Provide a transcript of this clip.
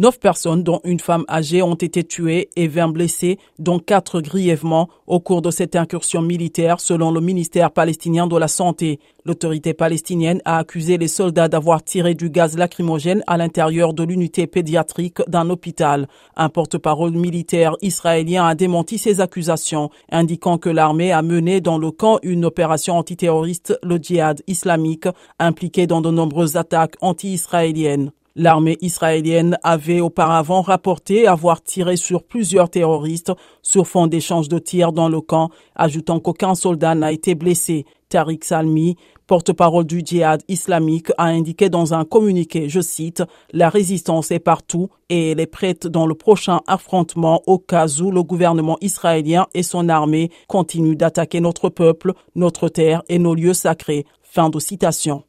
Neuf personnes, dont une femme âgée, ont été tuées et vingt blessées, dont quatre grièvement, au cours de cette incursion militaire, selon le ministère palestinien de la Santé. L'autorité palestinienne a accusé les soldats d'avoir tiré du gaz lacrymogène à l'intérieur de l'unité pédiatrique d'un hôpital. Un porte-parole militaire israélien a démenti ces accusations, indiquant que l'armée a mené dans le camp une opération antiterroriste, le djihad islamique, impliqué dans de nombreuses attaques anti-israéliennes. L'armée israélienne avait auparavant rapporté avoir tiré sur plusieurs terroristes sur fond d'échanges de tirs dans le camp, ajoutant qu'aucun soldat n'a été blessé. Tariq Salmi, porte-parole du djihad islamique, a indiqué dans un communiqué, je cite, La résistance est partout et elle est prête dans le prochain affrontement au cas où le gouvernement israélien et son armée continuent d'attaquer notre peuple, notre terre et nos lieux sacrés. Fin de citation.